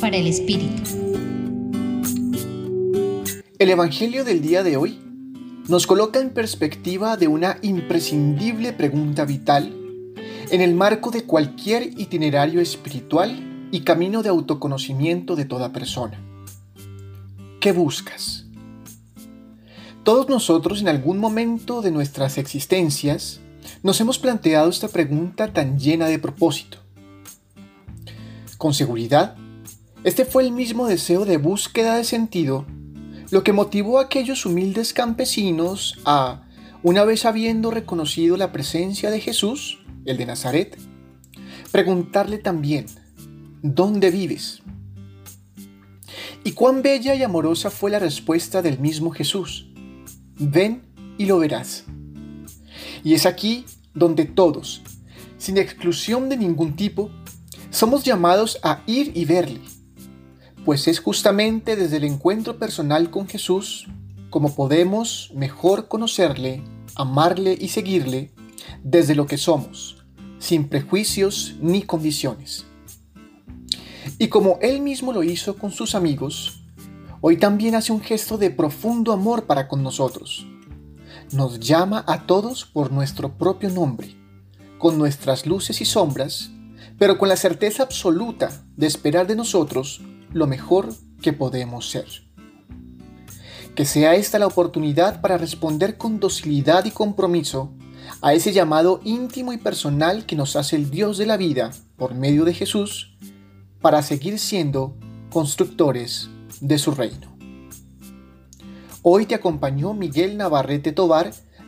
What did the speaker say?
Para el Espíritu. El Evangelio del día de hoy nos coloca en perspectiva de una imprescindible pregunta vital en el marco de cualquier itinerario espiritual y camino de autoconocimiento de toda persona. ¿Qué buscas? Todos nosotros en algún momento de nuestras existencias nos hemos planteado esta pregunta tan llena de propósito. Con seguridad, este fue el mismo deseo de búsqueda de sentido lo que motivó a aquellos humildes campesinos a, una vez habiendo reconocido la presencia de Jesús, el de Nazaret, preguntarle también, ¿dónde vives? Y cuán bella y amorosa fue la respuesta del mismo Jesús, ven y lo verás. Y es aquí donde todos, sin exclusión de ningún tipo, somos llamados a ir y verle, pues es justamente desde el encuentro personal con Jesús como podemos mejor conocerle, amarle y seguirle desde lo que somos, sin prejuicios ni condiciones. Y como Él mismo lo hizo con sus amigos, hoy también hace un gesto de profundo amor para con nosotros. Nos llama a todos por nuestro propio nombre, con nuestras luces y sombras, pero con la certeza absoluta de esperar de nosotros lo mejor que podemos ser. Que sea esta la oportunidad para responder con docilidad y compromiso a ese llamado íntimo y personal que nos hace el Dios de la vida por medio de Jesús para seguir siendo constructores de su reino. Hoy te acompañó Miguel Navarrete Tobar